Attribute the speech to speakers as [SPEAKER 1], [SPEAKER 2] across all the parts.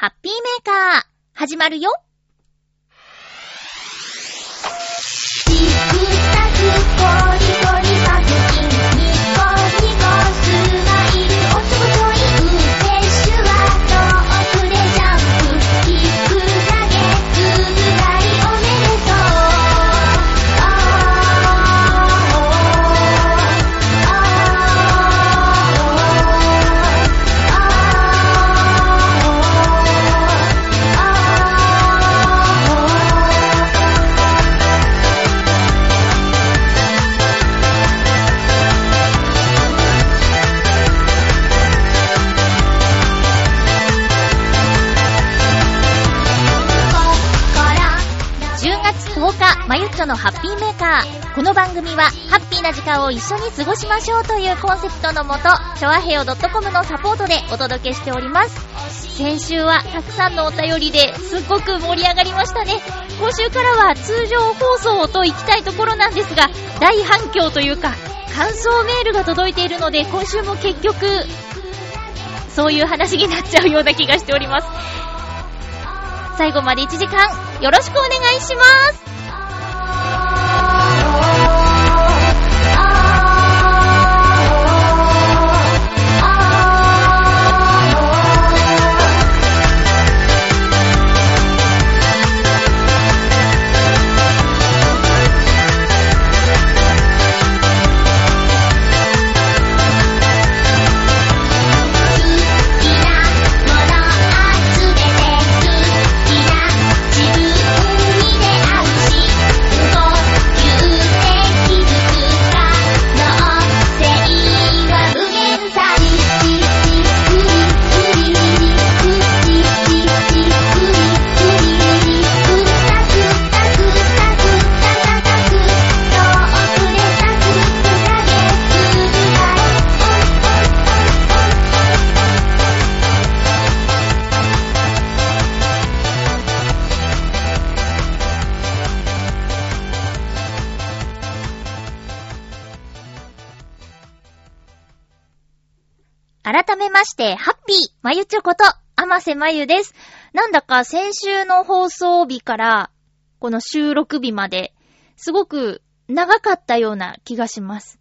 [SPEAKER 1] ハッピーメーカー、始まるよ。
[SPEAKER 2] チクタクポリコ
[SPEAKER 1] のハッピーメーカー。この番組は、ハッピーな時間を一緒に過ごしましょうというコンセプトのもと、ちょわへよ .com のサポートでお届けしております。先週はたくさんのお便りですっごく盛り上がりましたね。今週からは通常放送と行きたいところなんですが、大反響というか、感想メールが届いているので、今週も結局、そういう話になっちゃうような気がしております。最後まで1時間、よろしくお願いします。して、ハッピー、まゆちょこと、あませまゆです。なんだか先週の放送日から、この収録日まで、すごく長かったような気がします。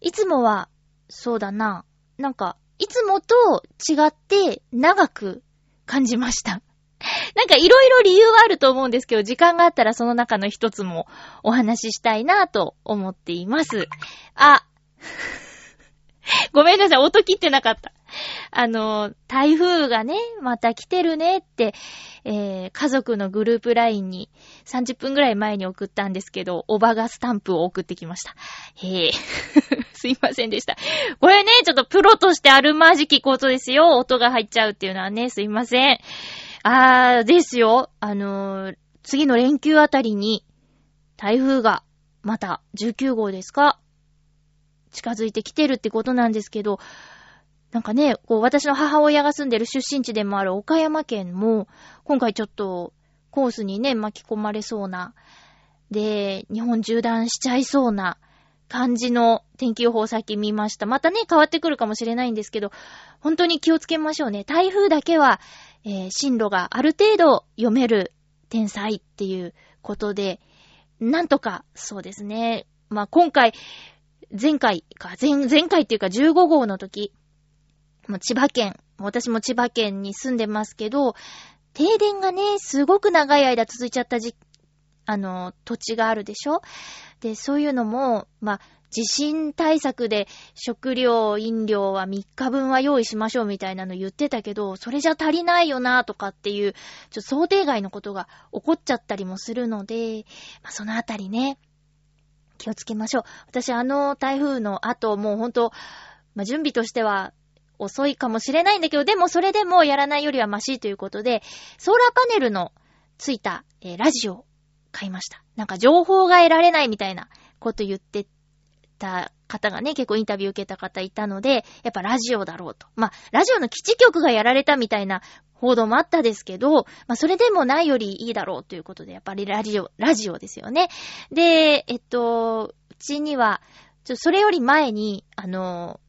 [SPEAKER 1] いつもは、そうだな、なんか、いつもと違って長く感じました。なんかいろいろ理由はあると思うんですけど、時間があったらその中の一つもお話ししたいなと思っています。あ、ごめんなさい、音切ってなかった。あの、台風がね、また来てるねって、えー、家族のグループ LINE に30分ぐらい前に送ったんですけど、おばがスタンプを送ってきました。へえ、すいませんでした。これね、ちょっとプロとしてあるまじきことですよ。音が入っちゃうっていうのはね、すいません。あー、ですよ。あのー次の連休あたりに、台風が、また19号ですか？近づいてきてるってことなんですけど、なんかね、こう私の母親が住んでる出身地でもある岡山県も、今回ちょっとコースにね、巻き込まれそうな、で、日本縦断しちゃいそうな感じの天気予報先見ました。またね、変わってくるかもしれないんですけど、本当に気をつけましょうね。台風だけは、えー進路がある程度読める天才っていうことで、なんとか、そうですね。まあ、今回、前回か、前、前回っていうか15号の時、もう千葉県、私も千葉県に住んでますけど、停電がね、すごく長い間続いちゃったじ、あの、土地があるでしょ？で、そういうのも、まあ、地震対策で食料、飲料は3日分は用意しましょうみたいなの言ってたけど、それじゃ足りないよなとかっていう、ちょっと想定外のことが起こっちゃったりもするので、まあ、そのあたりね、気をつけましょう。私あの台風の後、もうほんと、まあ、準備としては遅いかもしれないんだけど、でもそれでもやらないよりはマシということで、ソーラーパネルのついた、えーラジオ買いました。なんか情報が得られないみたいなこと言ってた方がね、結構インタビュー受けた方いたので、やっぱラジオだろうと。まあ、ラジオの基地局がやられたみたいな報道もあったですけど、まあ、それでもないよりいいだろうということで、やっぱりラジオ、ラジオですよね。で、えっと、うちには、ちょ、それより前に、あの、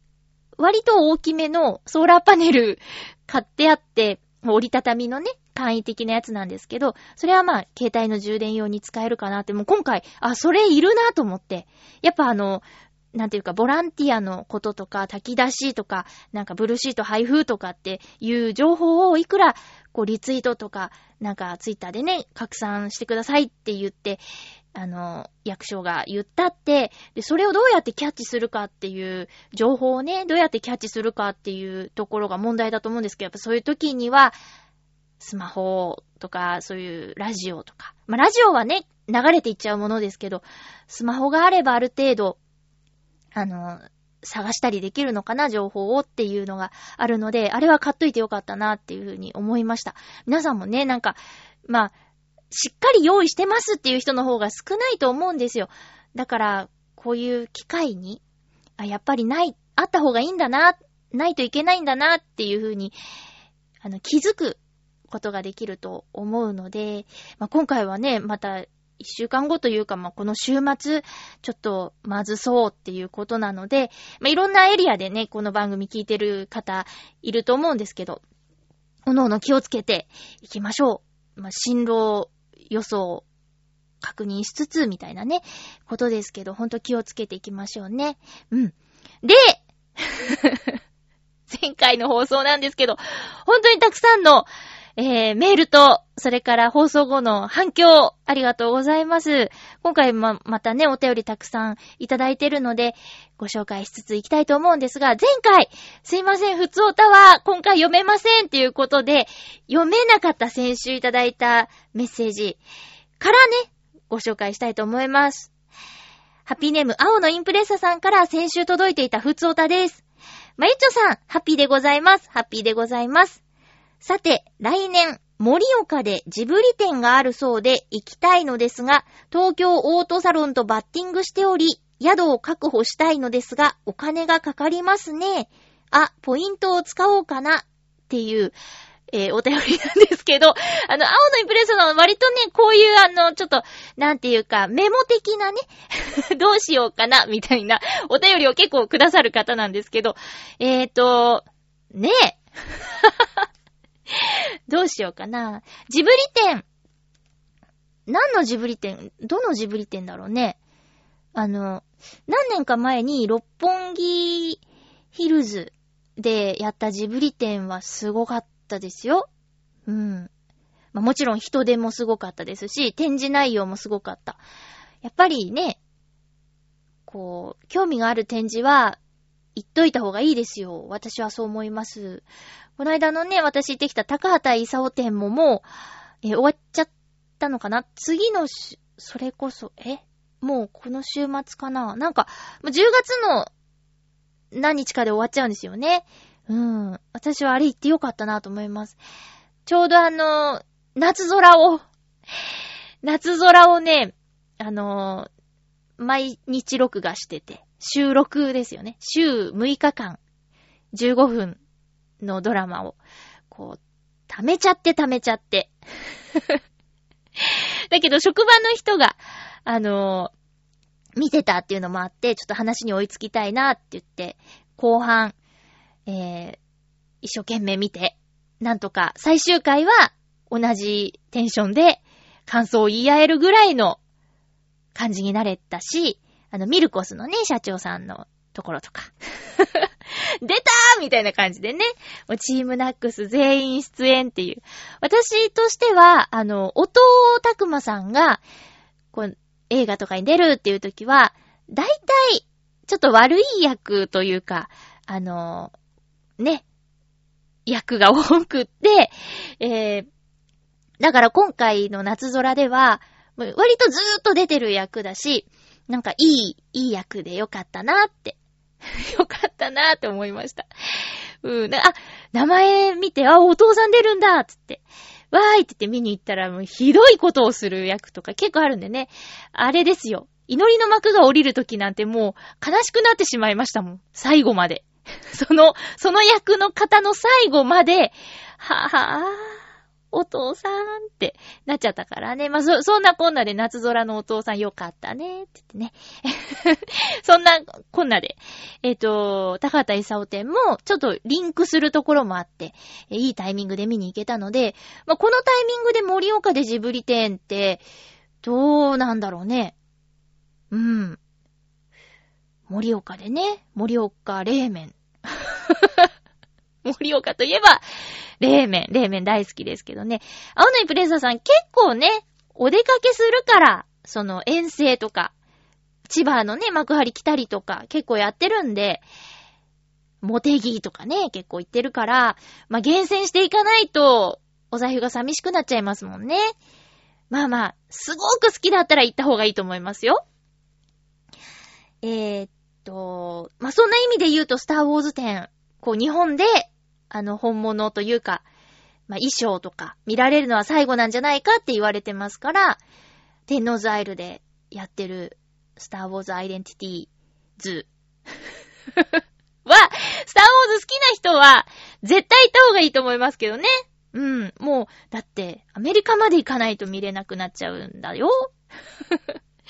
[SPEAKER 1] 割と大きめのソーラーパネル 買ってあって、折りたたみのね、簡易的なやつなんですけど、それはまあ、携帯の充電用に使えるかなって、もう今回、あ、それいるなと思って。やっぱあの、なんていうか、ボランティアのこととか、炊き出しとか、なんかブルーシート配布とかっていう情報をいくら、こう、リツイートとか、なんかツイッターでね、拡散してくださいって言って、あの、役所が言ったって、で、それをどうやってキャッチするかっていう情報をね、どうやってキャッチするかっていうところが問題だと思うんですけど、やっぱそういう時には、スマホとか、そういうラジオとか。まあ、ラジオはね、流れていっちゃうものですけど、スマホがあればある程度、あの、探したりできるのかな、情報をっていうのがあるので、あれは買っといてよかったなっていうふうに思いました。皆さんもね、なんか、まあ、しっかり用意してますっていう人の方が少ないと思うんですよ。だから、こういう機会に、あ、やっぱりない、あった方がいいんだな、ないといけないんだなっていうふうに、あの、気づくことができると思うので、まあ、今回はね、また、一週間後というか、まあ、この週末、ちょっと、まずそうっていうことなので、まあ、いろんなエリアでね、この番組聞いてる方、いると思うんですけど、おのおの気をつけていきましょう。まあ、進路予想確認しつつ、みたいなね、ことですけど、ほんと気をつけていきましょうね。うん。で、前回の放送なんですけど、本当にたくさんの、えー、メールと、それから放送後の反響、ありがとうございます。今回ま、またね、お便りたくさんいただいてるので、ご紹介しつついきたいと思うんですが、前回、すいません、普通歌は今回読めませんっていうことで、読めなかった先週いただいたメッセージからね、ご紹介したいと思います。ハッピーネーム、青のインプレッサさんから先週届いていた普通歌です。まゆちょさん、ハッピーでございます。ハッピーでございます。さて、来年、盛岡でジブリ店があるそうで行きたいのですが、東京オートサロンとバッティングしており、宿を確保したいのですが、お金がかかりますね。あ、ポイントを使おうかな、っていう、えー、お便りなんですけど、あの、青のインプレッサの割とね、こういうあの、ちょっと、なんていうか、メモ的なね、どうしようかな、みたいな、お便りを結構くださる方なんですけど、えーと、ねえ。どうしようかな。ジブリ店。何のジブリ店？どのジブリ店だろうね。あの、何年か前に六本木ヒルズでやったジブリ店はすごかったですよ。うん。まあ、もちろん人手もすごかったですし、展示内容もすごかった。やっぱりね、こう、興味がある展示は、言っといた方がいいですよ。私はそう思います。この間のね、私行ってきた高畑勲店ももう、え終わっちゃったのかな？次のし、それこそ、え？もうこの週末かな？なんか、10月の何日かで終わっちゃうんですよね。うん。私はあれ行ってよかったなと思います。ちょうどあの、夏空を、夏空をね、あの、毎日録画してて、収録ですよね。週6日間、15分のドラマを、こう、溜めちゃって溜めちゃって。だけど、職場の人が、あのー、見てたっていうのもあって、ちょっと話に追いつきたいなって言って、後半、えー、一生懸命見て、なんとか最終回は同じテンションで感想を言い合えるぐらいの感じになれたし、あの、ミルコスのね、社長さんのところとか。出たーみたいな感じでね。チームナックス全員出演っていう。私としては、あの、音たくまさんが、こう、映画とかに出るっていう時は、だいたい、ちょっと悪い役というか、あの、ね、役が多くって、えー、だから今回の夏空では、割とずーっと出てる役だし、なんかいい、いい役でよかったなって よかったなって思いました。うん。あ、名前見て、あ、お父さん出るんだつって。わーいって言って見に行ったらもうひどいことをする役とか結構あるんでね。あれですよ。祈りの幕が降りるときなんてもう悲しくなってしまいましたもん。最後まで。その、その役の方の最後まで、はぁはぁ、お父さんってなっちゃったからね。まあ、そ、そんなこんなで夏空のお父さんよかったね、って言ってね。そんなこんなで、えっ、と、高畑勲店もちょっとリンクするところもあって、いいタイミングで見に行けたので、まあ、このタイミングで盛岡でジブリ店って、どうなんだろうね。うん。盛岡でね、盛岡冷麺。盛岡といえば、冷麺、冷麺大好きですけどね。青のイプレッサーさん結構ね、お出かけするから、その遠征とか、千葉のね、幕張来たりとか結構やってるんで、モテギーとかね、結構行ってるから、まあ、厳選していかないと、お財布が寂しくなっちゃいますもんね。まあまあ、すごく好きだったら行った方がいいと思いますよ。えー、っと、まあ、そんな意味で言うと、スターウォーズ展、こう、日本であの、本物というか、まあ、衣装とか見られるのは最後なんじゃないかって言われてますから、天王ザイルでやってるスターウォーズアイデンティティズ は、スターウォーズ好きな人は絶対行った方がいいと思いますけどね。うん。もう、だって、アメリカまで行かないと見れなくなっちゃうんだよ。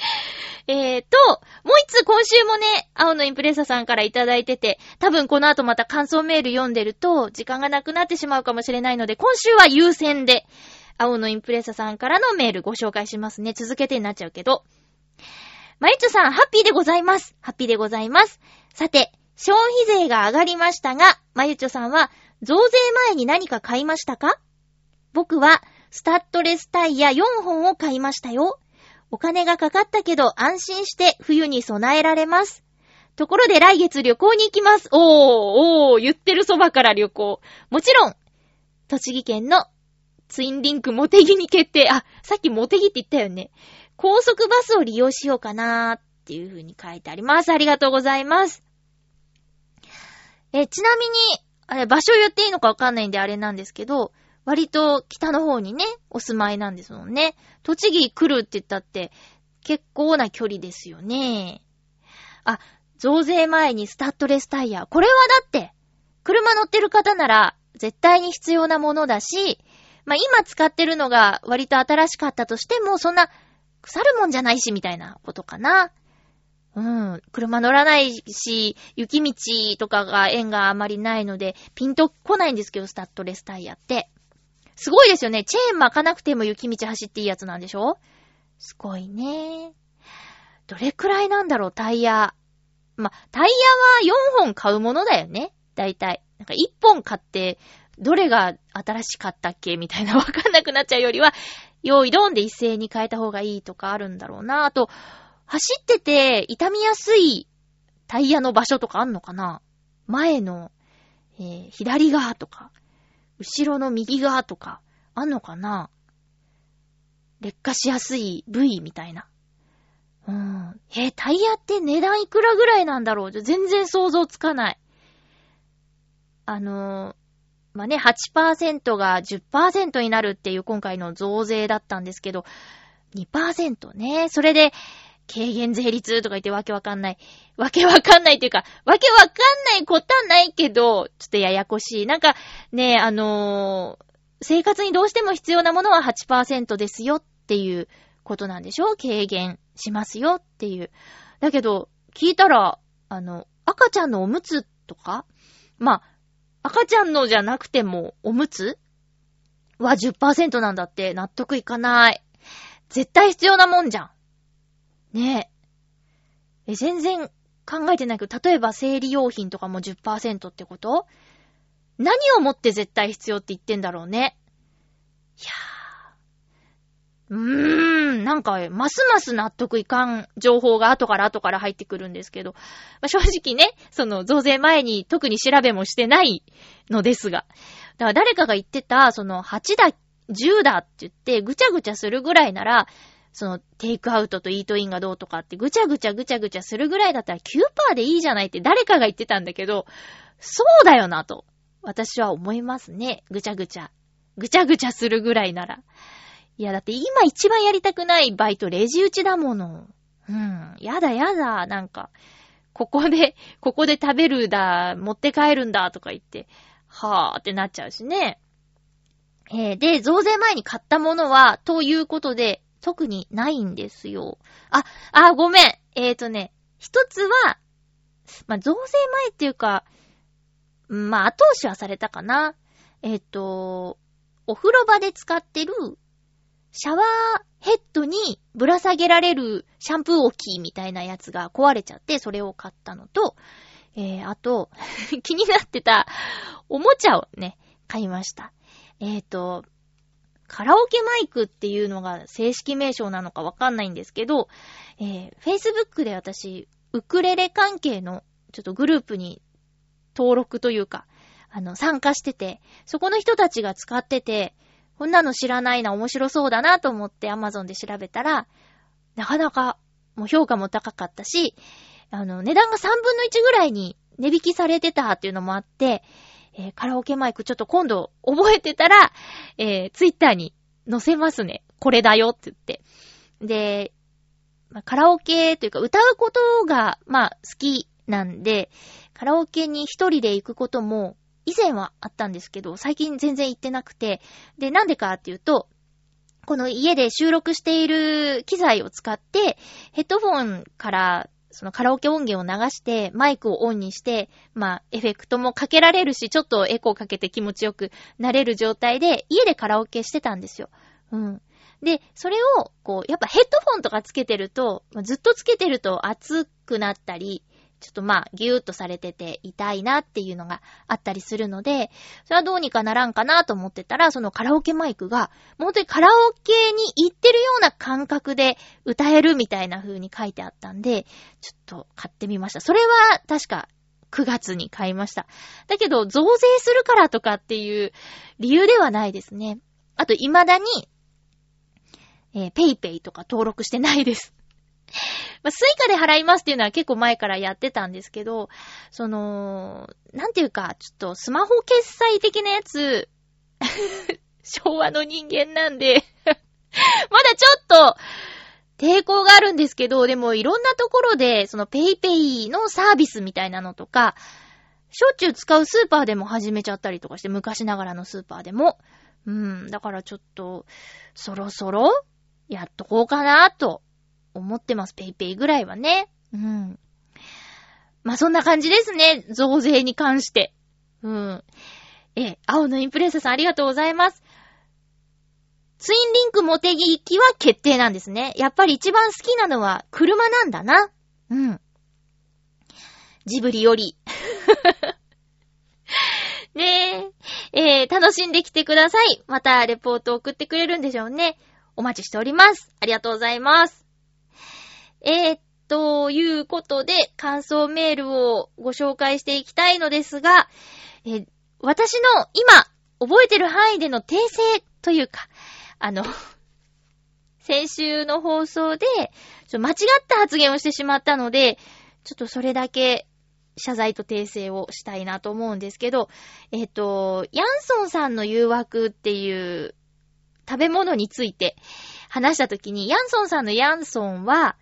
[SPEAKER 1] えーと、もう一つ今週もね、青のインプレッサさんからいただいてて、多分この後また感想メール読んでると、時間がなくなってしまうかもしれないので、今週は優先で、青のインプレッサさんからのメールご紹介しますね。続けてになっちゃうけど。まゆちょさん、ハッピーでございます。ハッピーでございます。さて、消費税が上がりましたが、まゆちょさんは、増税前に何か買いましたか？僕は、スタッドレスタイヤ4本を買いましたよ。お金がかかったけど安心して冬に備えられます。ところで来月旅行に行きます。おー、おー、言ってるそばから旅行。もちろん、栃木県のツインリンクモテギに決定。あ、さっきモテギって言ったよね。高速バスを利用しようかなーっていう風に書いてあります。ありがとうございます。え、ちなみに、あれ、場所言っていいのかわかんないんであれなんですけど、割と北の方にね、お住まいなんですもんね。栃木来るって言ったって、結構な距離ですよね。あ、増税前にスタッドレスタイヤ。これはだって、車乗ってる方なら絶対に必要なものだし、まあ、今使ってるのが割と新しかったとしても、そんな腐るもんじゃないし、みたいなことかな。うん。車乗らないし、雪道とかが縁があまりないので、ピンと来ないんですけど、スタッドレスタイヤって。すごいですよね。チェーン巻かなくても雪道走っていいやつなんでしょ？すごいね。どれくらいなんだろう、タイヤ。ま、タイヤは4本買うものだよね。だいたい。なんか1本買って、どれが新しかったっけみたいなわかんなくなっちゃうよりは、用意ドンで一斉に変えた方がいいとかあるんだろうな。あと、走ってて痛みやすいタイヤの場所とかあんのかな？前の、えー、左側とか。後ろの右側とか、あんのかな？劣化しやすい部位みたいな。うん。えタイヤって値段いくらぐらいなんだろう？全然想像つかない。あのー、まあ、ね、8%が10%になるっていう今回の増税だったんですけど、2%ね。それで、軽減税率とか言ってわけわかんない。わけわかんないっていうか、わけわかんないことはないけど、ちょっとややこしい。なんか、ね、あのー、生活にどうしても必要なものは8%ですよっていうことなんでしょ？軽減しますよっていう。だけど、聞いたら、あの、赤ちゃんのおむつとかまあ、赤ちゃんのじゃなくても、おむつは10%なんだって納得いかない。絶対必要なもんじゃん。ねえ。え、全然考えてないけど、例えば生理用品とかも10%ってこと？何をもって絶対必要って言ってんだろうね。いやー。うーん、なんか、ますます納得いかん情報が後から後から入ってくるんですけど、まあ、正直ね、その増税前に特に調べもしてないのですが、だから誰かが言ってた、その8だ、10だって言ってぐちゃぐちゃするぐらいなら、その、テイクアウトとイートインがどうとかってぐちゃぐちゃぐちゃぐちゃするぐらいだったら9%でいいじゃないって誰かが言ってたんだけど、そうだよなと、私は思いますね。ぐちゃぐちゃ。ぐちゃぐちゃするぐらいなら。いや、だって今一番やりたくないバイトレジ打ちだもの。うん。やだやだ、なんか。ここで、ここで食べるだ、持って帰るんだとか言って、はぁーってなっちゃうしね。えーで、増税前に買ったものは、ということで、特にないんですよ。あ、あ、ごめん。えーとね、一つは、まあ、増税前っていうか、まあ、後押しはされたかな。えっ、と、お風呂場で使ってる、シャワーヘッドにぶら下げられるシャンプー置きみたいなやつが壊れちゃって、それを買ったのと、えー、あと、気になってたおもちゃをね、買いました。えっ、と、カラオケマイクっていうのが正式名称なのかわかんないんですけど、えー、Facebook で私、ウクレレ関係のちょっとグループに登録というか、あの、参加してて、そこの人たちが使ってて、こんなの知らないな、面白そうだなと思って Amazon で調べたら、なかなか、もう評価も高かったし、あの、値段が3分の1ぐらいに値引きされてたっていうのもあって、えーカラオケマイクちょっと今度覚えてたら、えー、ツイッターに載せますね。これだよって言って。で、まあカラオケというか歌うことが、まあ好きなんで、カラオケに一人で行くことも以前はあったんですけど、最近全然行ってなくて、で、なんでかっていうと、この家で収録している機材を使って、ヘッドフォンからそのカラオケ音源を流して、マイクをオンにして、まあ、エフェクトもかけられるし、ちょっとエコーかけて気持ちよくなれる状態で、家でカラオケしてたんですよ。うん。で、それを、こう、やっぱヘッドフォンとかつけてると、ずっとつけてると熱くなったり、ちょっとまあ、ギューッとされてて痛いなっていうのがあったりするので、それはどうにかならんかなと思ってたら、そのカラオケマイクが、もう本当にカラオケに行ってるような感覚で歌えるみたいな風に書いてあったんで、ちょっと買ってみました。それは確か9月に買いました。だけど、増税するからとかっていう理由ではないですね。あと、未だに、えー、ペイペイとか登録してないです。まあ、 Suica で払いますっていうのは結構前からやってたんですけど、その、なんていうか、ちょっとスマホ決済的なやつ、昭和の人間なんで、まだちょっと、抵抗があるんですけど、でもいろんなところで、その PayPay のサービスみたいなのとか、しょっちゅう使うスーパーでも始めちゃったりとかして、昔ながらのスーパーでも。うん、だからちょっと、そろそろ、やっとこうかな、と思ってます。 PayPay ぐらいはね。うん。まあ、そんな感じですね。増税に関して。うん。え、青のインプレッサさんありがとうございます。ツインリンクもてぎは決定なんですね。やっぱり一番好きなのは車なんだな。うん。ジブリより。ねえ。えー、楽しんできてください。またレポート送ってくれるんでしょうね。お待ちしております。ありがとうございます。えー、ということで、感想メールをご紹介していきたいのですが、え私の今、覚えてる範囲での訂正というか、あの、先週の放送で、ちょ間違った発言をしてしまったので、ちょっとそれだけ謝罪と訂正をしたいなと思うんですけど、えっ、と、ヤンソンさんの誘惑っていう食べ物について話したときに、ヤンソンさんのヤンソンは、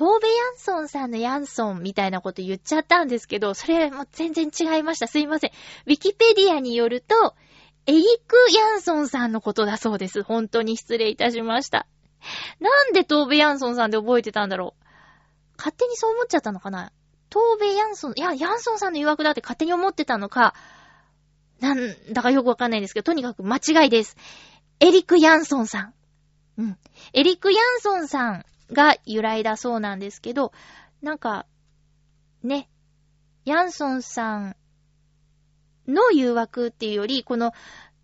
[SPEAKER 1] トーベヤンソンさんのヤンソンみたいなこと言っちゃったんですけど、それも全然違いました。すいません。ウィキペディアによると、エリック・ヤンソンさんのことだそうです。本当に失礼いたしました。なんでトーベヤンソンさんで覚えてたんだろう。勝手にそう思っちゃったのかなトーベヤンソン、いや、ヤンソンさんの誘惑だって勝手に思ってたのか、なんだかよくわかんないんですけど、とにかく間違いです。エリック・ヤンソンさん。うん。エリック・ヤンソンさんが由来だそうなんですけど、なんか、ね、ヤンソンさんの誘惑っていうより、この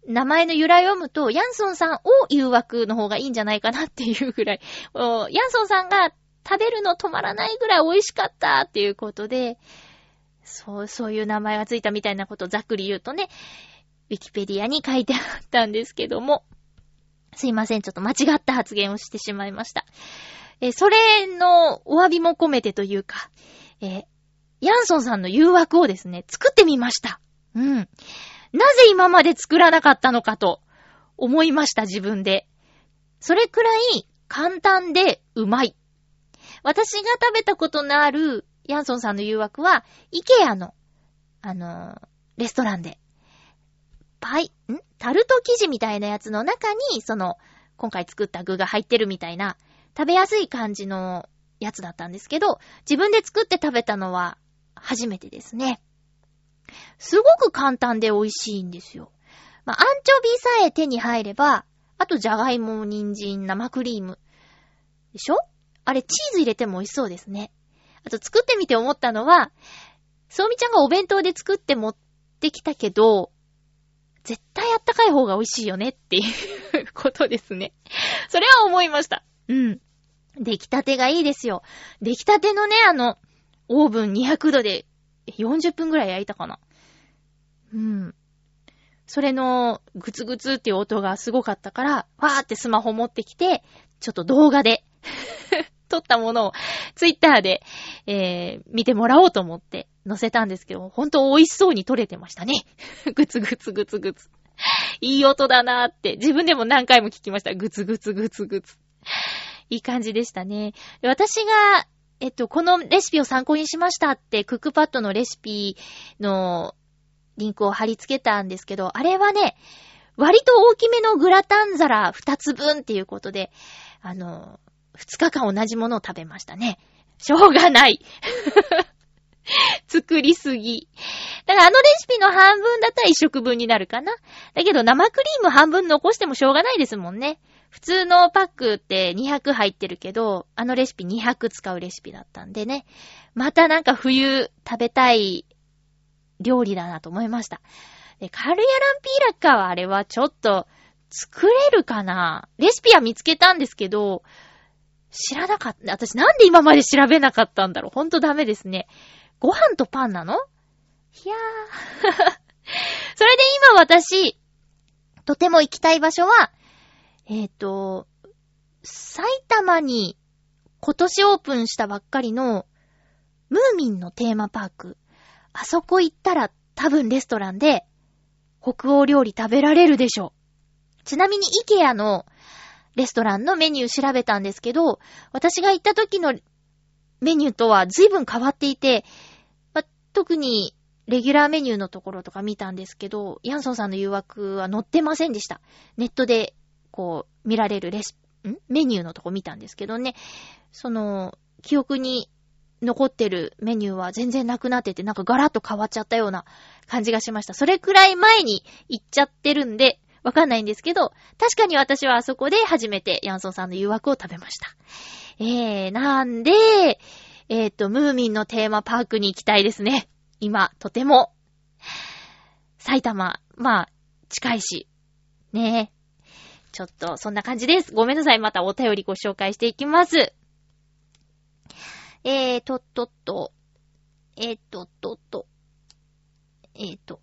[SPEAKER 1] 名前の由来を読むと、ヤンソンさんを誘惑の方がいいんじゃないかなっていうぐらい、ヤンソンさんが食べるの止まらないぐらい美味しかったっていうことで、そう、そういう名前がついたみたいなことをざっくり言うとね、ウィキペディアに書いてあったんですけども、すいません、ちょっと間違った発言をしてしまいました。えーそれのお詫びも込めてというか、えーヤンソンさんの誘惑をですね、作ってみました。うん。なぜ今まで作らなかったのかと思いました、自分で。それくらい簡単でうまい。私が食べたことのあるヤンソンさんの誘惑は、イケアの、あのーレストランで、パイ、ん？タルト生地みたいなやつの中に、その、今回作った具が入ってるみたいな、食べやすい感じのやつだったんですけど、自分で作って食べたのは初めてですね。すごく簡単で美味しいんですよ。まあ、アンチョビさえ手に入れば、あとじゃがいも、人参、生クリーム。でしょ？あれチーズ入れても美味しそうですね。あと作ってみて思ったのは、そうみちゃんがお弁当で作って持ってきたけど、絶対あったかい方が美味しいよねっていうことですね。それは思いました。うん。出来たてがいいですよ。出来たてのね、あの、オーブン200度で40分ぐらい焼いたかな。うん。それのグツグツっていう音がすごかったから、わーってスマホ持ってきて、ちょっと動画で 撮ったものをツイッターで、えー、見てもらおうと思って載せたんですけど、ほんと美味しそうに撮れてましたね。グツグツグツグツ。いい音だなーって、自分でも何回も聞きました。グツグツグツグツ。いい感じでしたね。私が、えっと、このレシピを参考にしましたって、クックパッドのレシピのリンクを貼り付けたんですけど、あれはね、割と大きめのグラタン皿2つ分っていうことで、あの、2日間同じものを食べましたね。しょうがない。作りすぎ。だからあのレシピの半分だったら1食分になるかな。だけど生クリーム半分残してもしょうがないですもんね。普通のパックって200入ってるけど、あのレシピ200使うレシピだったんでね。またなんか冬食べたい料理だなと思いました。で、カルヤランピーラッカーはあれはちょっと作れるかな？レシピは見つけたんですけど、知らなかった。私なんで今まで調べなかったんだろう？ほんとダメですね。ご飯とパンなの？いやー。それで今私、とても行きたい場所は、えっ、ー、と、埼玉に今年オープンしたばっかりのムーミンのテーマパーク。あそこ行ったら多分レストランで北欧料理食べられるでしょう。ちなみにイケアのレストランのメニュー調べたんですけど、私が行った時のメニューとは随分変わっていて、ま、特にレギュラーメニューのところとか見たんですけど、ヤンソンさんの誘惑は載ってませんでした。ネットでこう見られるレシピ、ん？メニューのとこ見たんですけどね、その、記憶に残ってるメニューは全然なくなってて、なんかガラッと変わっちゃったような感じがしました。それくらい前に行っちゃってるんで、わかんないんですけど、確かに私はあそこで初めてヤンソンさんの誘惑を食べました。えー、なんで、えっ、ー、と、ムーミンのテーマパークに行きたいですね。今、とても。埼玉、まあ、近いし。ねえ。ちょっと、そんな感じです。ごめんなさい。またお便りご紹介していきます。えー、とっとっと、えー、ととっと、えーと、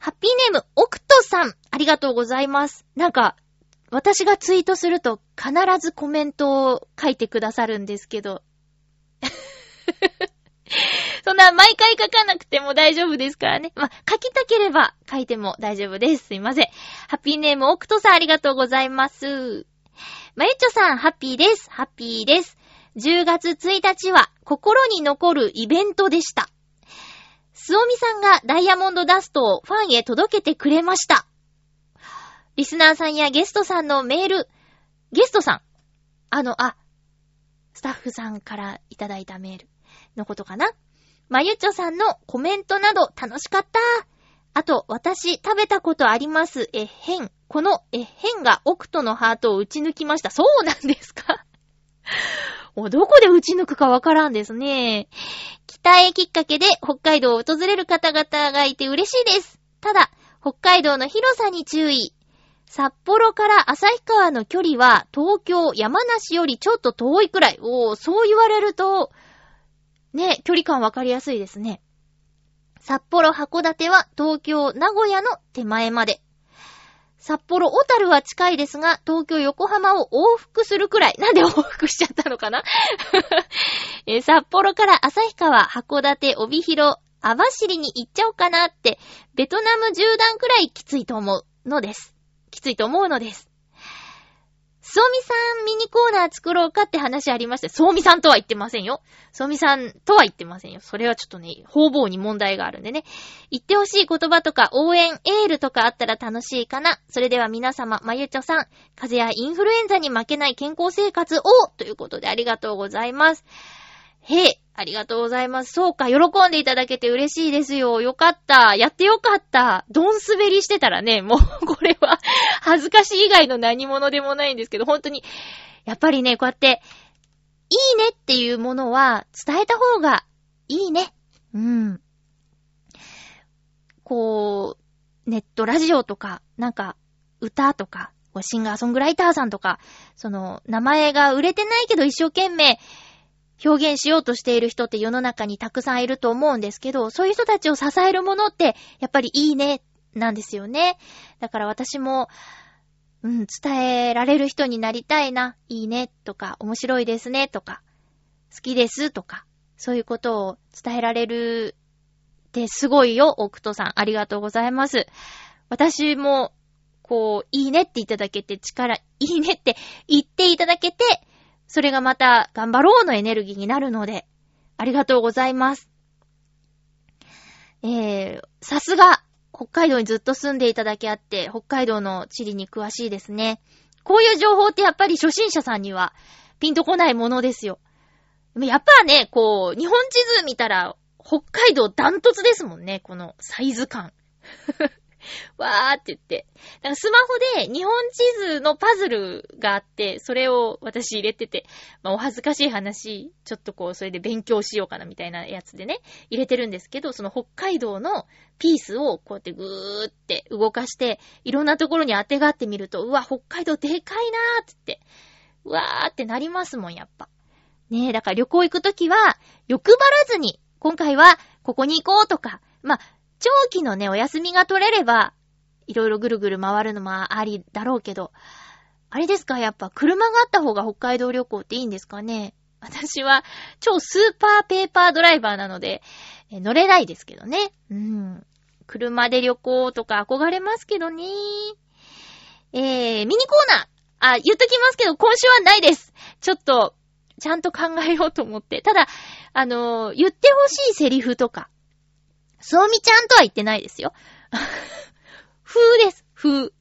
[SPEAKER 1] ハッピーネーム、オクトさん、ありがとうございます。なんか、私がツイートすると必ずコメントを書いてくださるんですけど。そんな毎回書かなくても大丈夫ですからね。ま書きたければ書いても大丈夫です。すいません。ハッピーネーム、オクトさんありがとうございます。まゆちょさん、ハッピーです。ハッピーです。10月1日は心に残るイベントでした。すおみさんがダイヤモンドダストをファンへ届けてくれました。リスナーさんやゲストさんのメール、ゲストさん、あの、あ、スタッフさんからいただいたメールのことかな。まゆちょさんのコメントなど楽しかった。あと、私食べたことあります。えへん。このえへんがオクトのハートを打ち抜きました。そうなんですか？お、どこで打ち抜くかわからんですね。北へきっかけで北海道を訪れる方々がいて嬉しいです。ただ、北海道の広さに注意。札幌から旭川の距離は東京、山梨よりちょっと遠いくらい。おー、そう言われると、ね、距離感わかりやすいですね。札幌、函館は東京、名古屋の手前まで。札幌、小樽は近いですが、東京、横浜を往復するくらい。なんで往復しちゃったのかな？え、札幌から旭川、函館、帯広、網走に行っちゃおうかなって、ベトナム縦断くらいきついと思うのです。きついと思うのです。そうみさんミニコーナー作ろうかって話ありました。そうみさんとは言ってませんよ。そうみさんとは言ってませんよ。それはちょっとね、方々に問題があるんでね。言ってほしい言葉とか応援、エールとかあったら楽しいかな。それでは皆様、まゆちょさん、風邪やインフルエンザに負けない健康生活をということでありがとうございます。へえ、ありがとうございます。そうか、喜んでいただけて嬉しいですよ。よかった。やってよかった。どん滑りしてたらね、もう これは恥ずかしい以外の何者でもないんですけど、本当に、やっぱりね、こうやって、いいねっていうものは伝えた方がいいね。うん。こう、ネットラジオとか、なんか、歌とか、シンガーソングライターさんとか、その、名前が売れてないけど一生懸命表現しようとしている人って世の中にたくさんいると思うんですけど、そういう人たちを支えるものって、やっぱりいいね、なんですよね。だから私も、うん、伝えられる人になりたいな、いいね、とか、面白いですね、とか、好きです、とか、そういうことを伝えられるってすごいよ、奥戸さん。ありがとうございます。私も、こう、いいねっていただけて、力、いいねって言っていただけて、それがまた頑張ろうのエネルギーになるので、ありがとうございます。えー、さすが、北海道にずっと住んでいただけあって、北海道の地理に詳しいですね。こういう情報ってやっぱり初心者さんにはピンとこないものですよ。やっぱね、こう、日本地図見たら、北海道ダントツですもんね、このサイズ感。わーって言って。だかスマホで日本地図のパズルがあって、それを私入れてて、まあお恥ずかしい話、ちょっとこう、それで勉強しようかなみたいなやつでね、入れてるんですけど、その北海道のピースをこうやってぐーって動かして、いろんなところに当てがってみると、うわ、北海道でかいなーって言って、うわーってなりますもん、やっぱ。ねえ、だから旅行行くときは、欲張らずに、今回はここに行こうとか、まあ、長期のね、お休みが取れれば、いろいろぐるぐる回るのもありだろうけど、あれですかやっぱ車があった方が北海道旅行っていいんですかね？私は超スーパーペーパードライバーなので、乗れないですけどね。うん。車で旅行とか憧れますけどね。えー、ミニコーナー。あ、言っときますけど、今週はないです。ちょっと、ちゃんと考えようと思って。ただ、あのー言ってほしいセリフとか、そうみちゃんとは言ってないですよ。風です。風。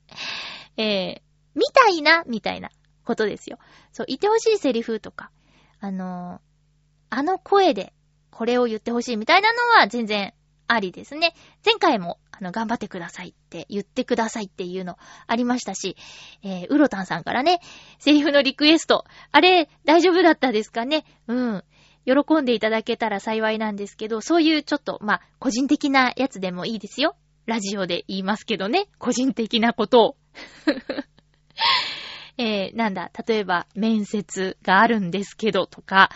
[SPEAKER 1] えー、みたいな、みたいなことですよ。そう、言ってほしいセリフとか、あのーあの声でこれを言ってほしいみたいなのは全然ありですね。前回も、あの、頑張ってくださいって言ってくださいっていうのありましたし、えー、うろたんさんからね、セリフのリクエスト、あれ、大丈夫だったですかね？うん。喜んでいただけたら幸いなんですけど、そういうちょっと、まあ、個人的なやつでもいいですよ。ラジオで言いますけどね。個人的なことを。えー、なんだ、例えば、面接があるんですけどとか、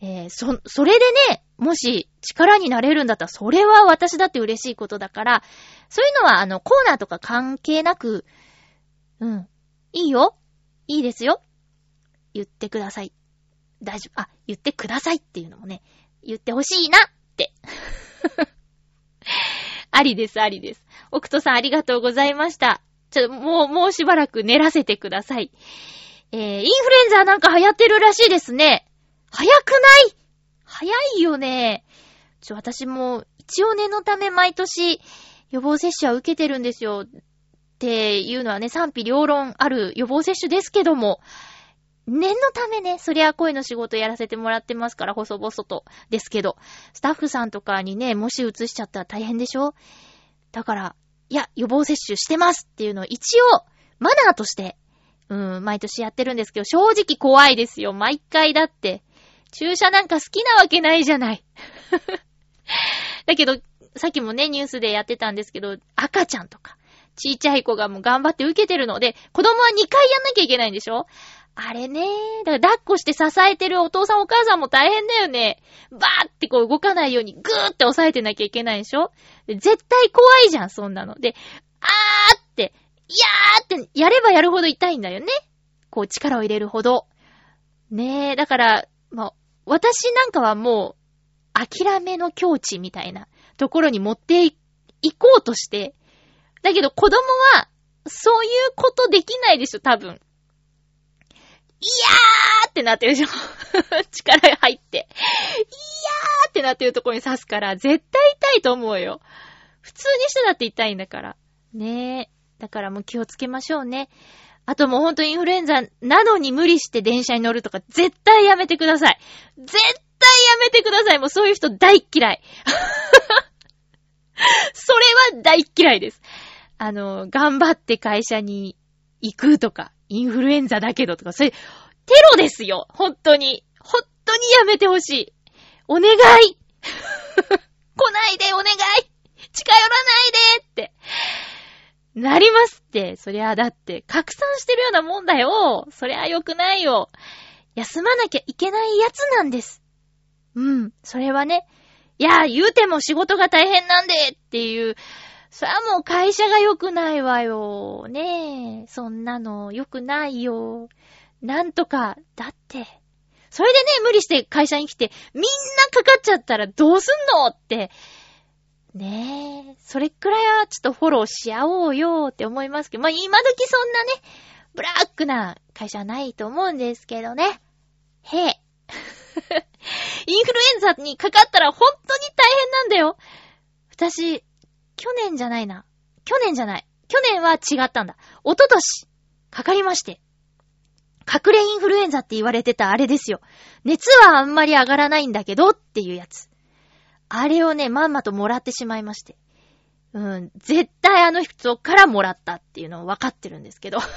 [SPEAKER 1] えー、そ、それでね、もし力になれるんだったら、それは私だって嬉しいことだから、そういうのは、あの、コーナーとか関係なく、うん、いいよ。いいですよ。言ってください。大丈夫。あ、言ってくださいっていうのもね、言ってほしいなって。ありです、ありです。奥戸さんありがとうございました。ちょ、もう、もうしばらく寝らせてください。えー、インフルエンザなんか流行ってるらしいですね。早くない？早いよね。ちょ、私も、一応念のため毎年、予防接種は受けてるんですよ。っていうのはね、賛否両論ある予防接種ですけども、念のためね、そりゃ声の仕事やらせてもらってますから、細々と。ですけど、スタッフさんとかにね、もし移しちゃったら大変でしょ？だから、いや、予防接種してますっていうのを一応、マナーとして、うん、毎年やってるんですけど、正直怖いですよ。毎回だって。注射なんか好きなわけないじゃない。だけど、さっきもね、ニュースでやってたんですけど、赤ちゃんとか、ちいちゃい子がもう頑張って受けてるので、子供は2回やんなきゃいけないんでしょ？あれねだから抱っこして支えてるお父さんお母さんも大変だよね。バーってこう動かないようにグーって押さえてなきゃいけないでしょ絶対怖いじゃん、そんなの。で、あーって、いやーってやればやるほど痛いんだよね。こう力を入れるほど。ねえ、だから、まあ、私なんかはもう、諦めの境地みたいなところに持っていこうとして、だけど子供は、そういうことできないでしょ、多分。いやーってなってるでしょ 力入って。いやーってなってるところに刺すから、絶対痛いと思うよ。普通にしてだって痛いんだから。ねえ。だからもう気をつけましょうね。あともうほんとインフルエンザなのに無理して電車に乗るとか絶対やめてください。絶対やめてください。もうそういう人大嫌い。それは大嫌いです。あの、頑張って会社に行くとか、インフルエンザだけどとか、それ、テロですよ本当に。本当にやめてほしい。お願い 来ないでお願い近寄らないでって。なりますって。そりゃあだって、拡散してるようなもんだよ。そりゃあ良くないよ。休まなきゃいけないやつなんです。うん。それはね、いや、言うても仕事が大変なんでっていう、それはもう会社が良くないわよ。ねえ。そんなの良くないよ。なんとか、だって。それでね、無理して会社に来て、みんなかかっちゃったらどうすんのって。ねえ。それくらいはちょっとフォローし合おうよって思いますけど、まあ今時そんなね、ブラックな会社はないと思うんですけどね。へえ。インフルエンザにかかったら本当に大変なんだよ。私、去年じゃないな。去年じゃない。去年は違ったんだ。一昨年、かかりまして。隠れインフルエンザって言われてたあれですよ。熱はあんまり上がらないんだけどっていうやつ。あれをね、まんまともらってしまいまして。うん、絶対あの人からもらったっていうのを分かってるんですけど。それ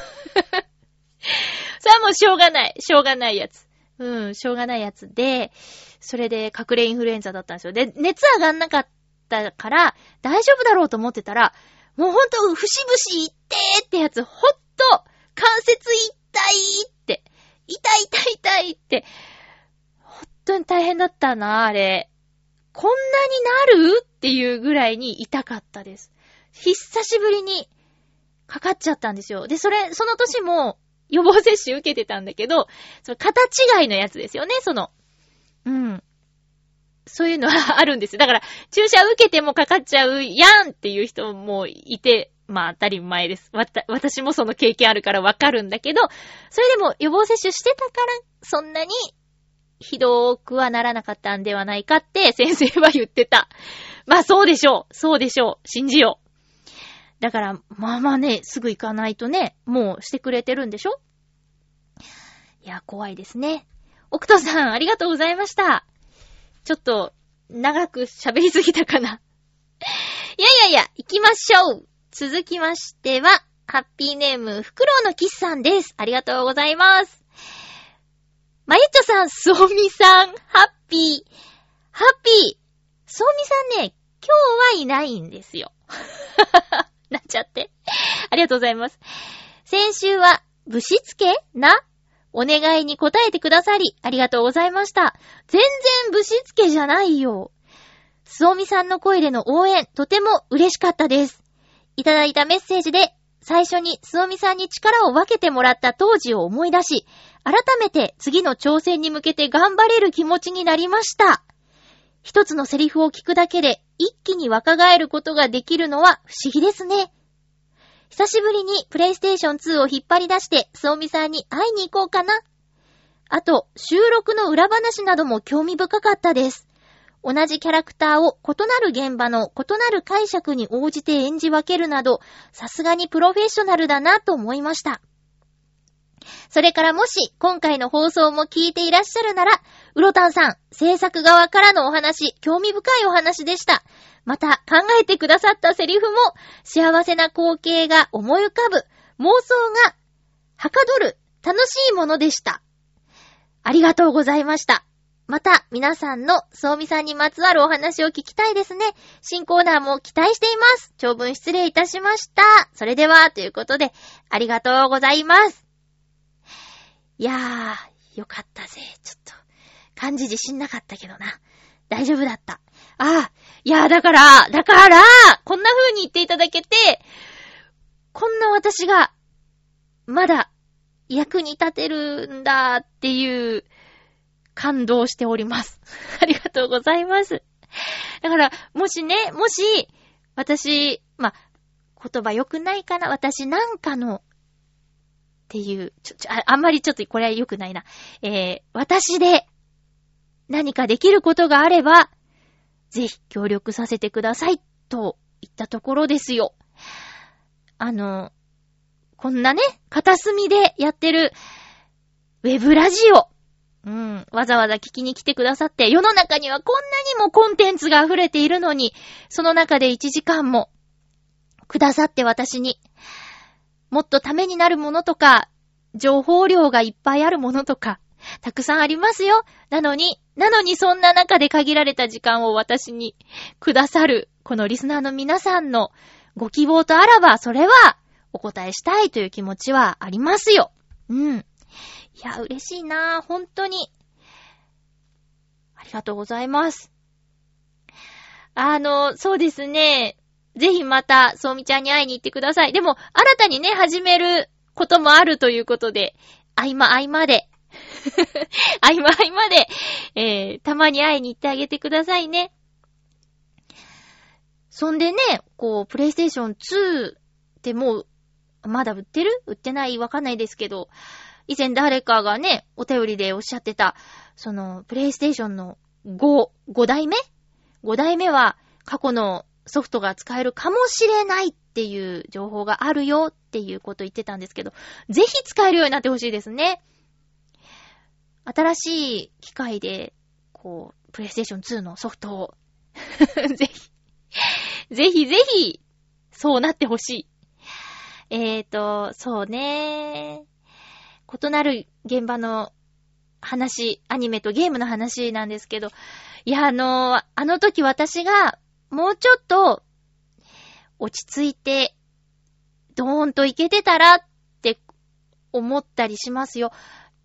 [SPEAKER 1] はもうしょうがない。しょうがないやつ。うん、しょうがないやつで、それで隠れインフルエンザだったんですよ。で、熱上がんなかったったから、大丈夫だろうと思ってたら、もうほんと、節々いってーってやつ、ほんと、関節痛いって、痛い痛い痛いって、ほんとに大変だったな、あれ。こんなになるっていうぐらいに痛かったです。久しぶりにかかっちゃったんですよ。で、それ、その年も予防接種受けてたんだけど、その型違いのやつですよね、その。うん。そういうのはあるんです。だから、注射受けてもかかっちゃうやんっていう人もいて、まあ当たり前です。わた、私もその経験あるからわかるんだけど、それでも予防接種してたから、そんなにひどくはならなかったんではないかって先生は言ってた。まあそうでしょう。そうでしょう。信じよう。だから、まあまあね、すぐ行かないとね、もうしてくれてるんでしょ？いや、怖いですね。奥戸さん、ありがとうございました。ちょっと、長く喋りすぎたかな。いやいやいや、行きましょう。続きましては、ハッピーネーム、フクロウのキスさんです。ありがとうございます。まゆっちょさん、すおみさん、ハッピー。ハッピー。すおみさんね、今日はいないんですよ。なっちゃって。ありがとうございます。先週は、ぶしつけ？な？お願いに答えてくださり、ありがとうございました。全然ぶしつけじゃないよ。すおみさんの声での応援、とても嬉しかったです。いただいたメッセージで、最初にすおみさんに力を分けてもらった当時を思い出し、改めて次の挑戦に向けて頑張れる気持ちになりました。一つのセリフを聞くだけで一気に若返ることができるのは不思議ですね。久しぶりにプレイステーション2を引っ張り出して、そうみさんに会いに行こうかな。あと、収録の裏話なども興味深かったです。同じキャラクターを異なる現場の異なる解釈に応じて演じ分けるなど、さすがにプロフェッショナルだなと思いました。それからもし、今回の放送も聞いていらっしゃるなら、うろたんさん、制作側からのお話、興味深いお話でした。また、考えてくださったセリフも、幸せな光景が思い浮かぶ、妄想が、はかどる、楽しいものでした。ありがとうございました。また、皆さんの、そうみさんにまつわるお話を聞きたいですね。新コーナーも期待しています。長文失礼いたしました。それでは、ということで、ありがとうございます。いやー、よかったぜ。ちょっと、漢字自信なかったけどな。大丈夫だった。ああ、いやー、だから、だから、こんな風に言っていただけて、こんな私が、まだ、役に立てるんだっていう、感動しております。ありがとうございます。だから、もしね、もし、私、ま、言葉良くないかな私なんかの、っていう、ちょ、ちょ、ああんまりちょっとこれは良くないな。えー、私で何かできることがあれば、ぜひ協力させてください、と言ったところですよ。あの、こんなね、片隅でやってる、ウェブラジオ。うん、わざわざ聞きに来てくださって、世の中にはこんなにもコンテンツが溢れているのに、その中で1時間も、くださって私に、もっとためになるものとか、情報量がいっぱいあるものとか、たくさんありますよ。なのに、なのにそんな中で限られた時間を私にくださる、このリスナーの皆さんのご希望とあらば、それはお答えしたいという気持ちはありますよ。うん。いや、嬉しいなぁ。本当に。ありがとうございます。あの、そうですね。ぜひまた、そうみちゃんに会いに行ってください。でも、新たにね、始めることもあるということで、合間合間で、合間合間で、えー、たまに会いに行ってあげてくださいね。そんでね、こう、プレイステーション2ってもう、まだ売ってる？売ってない？わかんないですけど、以前誰かがね、お便りでおっしゃってた、その、プレイステーションの5、5代目 ?5 代目は過去のソフトが使えるかもしれないっていう情報があるよっていうこと言ってたんですけど、ぜひ使えるようになってほしいですね。新しい機械で、こう、プレイステーション2のソフトを ぜひ、ぜひぜひ、そうなってほしい。えーと、そうね。異なる現場の話、アニメとゲームの話なんですけど、いや、あの、あの時私が、もうちょっと、落ち着いて、ドーンといけてたらって思ったりしますよ。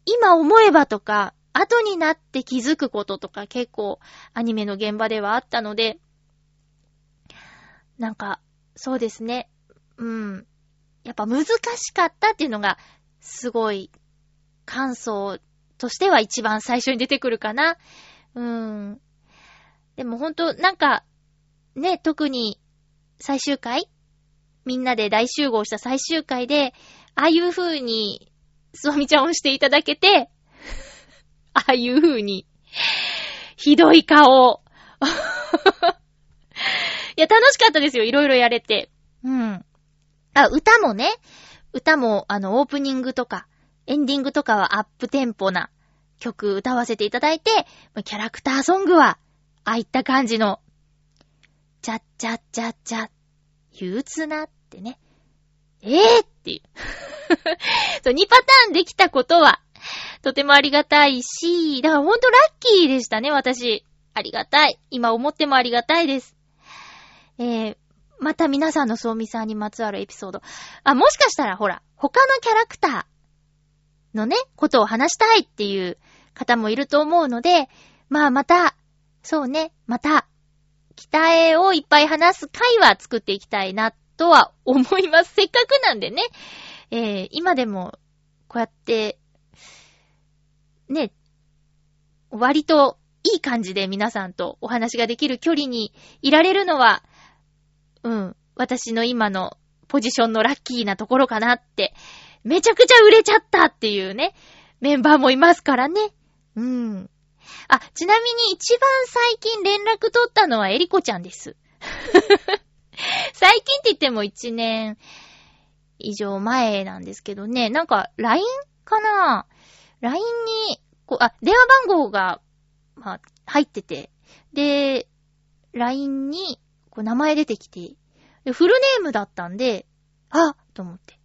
[SPEAKER 1] 今思えばとか、後になって気づくこととか結構アニメの現場ではあったので、なんか、そうですね。うん。やっぱ難しかったっていうのが、すごい、感想としては一番最初に出てくるかな。うん。でもほんと、なんか、ね、特に、最終回？みんなで大集合した最終回で、ああいう風に、すわみちゃんをしていただけて、ああいう風に、ひどい顔。いや、楽しかったですよ。いろいろやれて。うん。あ、歌もね、歌も、あの、オープニングとか、エンディングとかはアップテンポな曲歌わせていただいて、キャラクターソングは、ああいった感じの、ちゃっちゃっちゃっちゃ、憂鬱なってね。ええー、っていう。そう、2パターンできたことは、とてもありがたいし、だからほんとラッキーでしたね、私。ありがたい。今思ってもありがたいです。えー、また皆さんのそうみさんにまつわるエピソード。あ、もしかしたらほら、他のキャラクターのね、ことを話したいっていう方もいると思うので、まあまた、そうね、また、北絵をいっぱい話す回は作っていきたいなとは思います。せっかくなんでね。えー、今でも、こうやって、ね、割といい感じで皆さんとお話ができる距離にいられるのは、うん、私の今のポジションのラッキーなところかなって、めちゃくちゃ売れちゃったっていうね、メンバーもいますからね。うん。あ、ちなみに一番最近連絡取ったのはエリコちゃんです。最近って言っても1年以上前なんですけどね、なんか LINE かな ?LINE に、こう、あ、電話番号が、まあ、入ってて、で、LINE に、こう名前出てきて、フルネームだったんで、あと思って。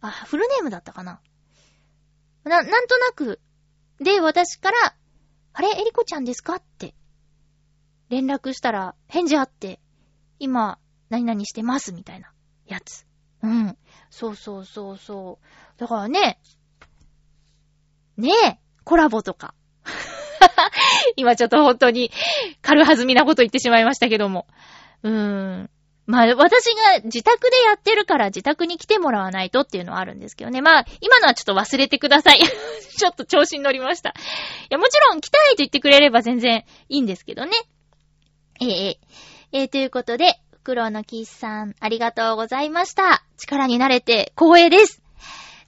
[SPEAKER 1] あ、フルネームだったかな？な、なんとなく、で、私から、あれエリコちゃんですか？って、連絡したら、返事あって、今、何々してます、みたいな、やつ。うん。そうそうそうそう。だからね、ねえ、コラボとか。今ちょっと本当に軽はずみなこと言ってしまいましたけども。うーん。まあ、私が自宅でやってるから自宅に来てもらわないとっていうのはあるんですけどね。まあ、今のはちょっと忘れてください。ちょっと調子に乗りました。いや、もちろん来たいと言ってくれれば全然いいんですけどね。えええー、ということで、フクロウのキースさん、ありがとうございました。力になれて光栄です。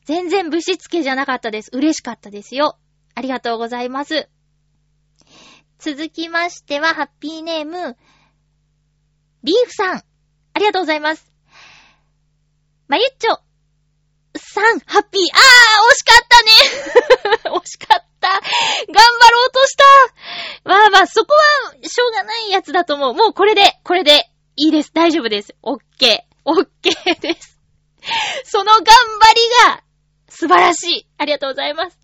[SPEAKER 1] 全然ぶしつけじゃなかったです。嬉しかったですよ。ありがとうございます。続きましては、ハッピーネーム、リーフさん。ありがとうございます。まゆっちょ、さん、ハッピー。あー、惜しかったね 惜しかった。頑張ろうとした。まあまあ、そこは、しょうがないやつだと思う。もうこれで、これで、いいです。大丈夫です。オッケー。オッケーです。その頑張りが、素晴らしい。ありがとうございます。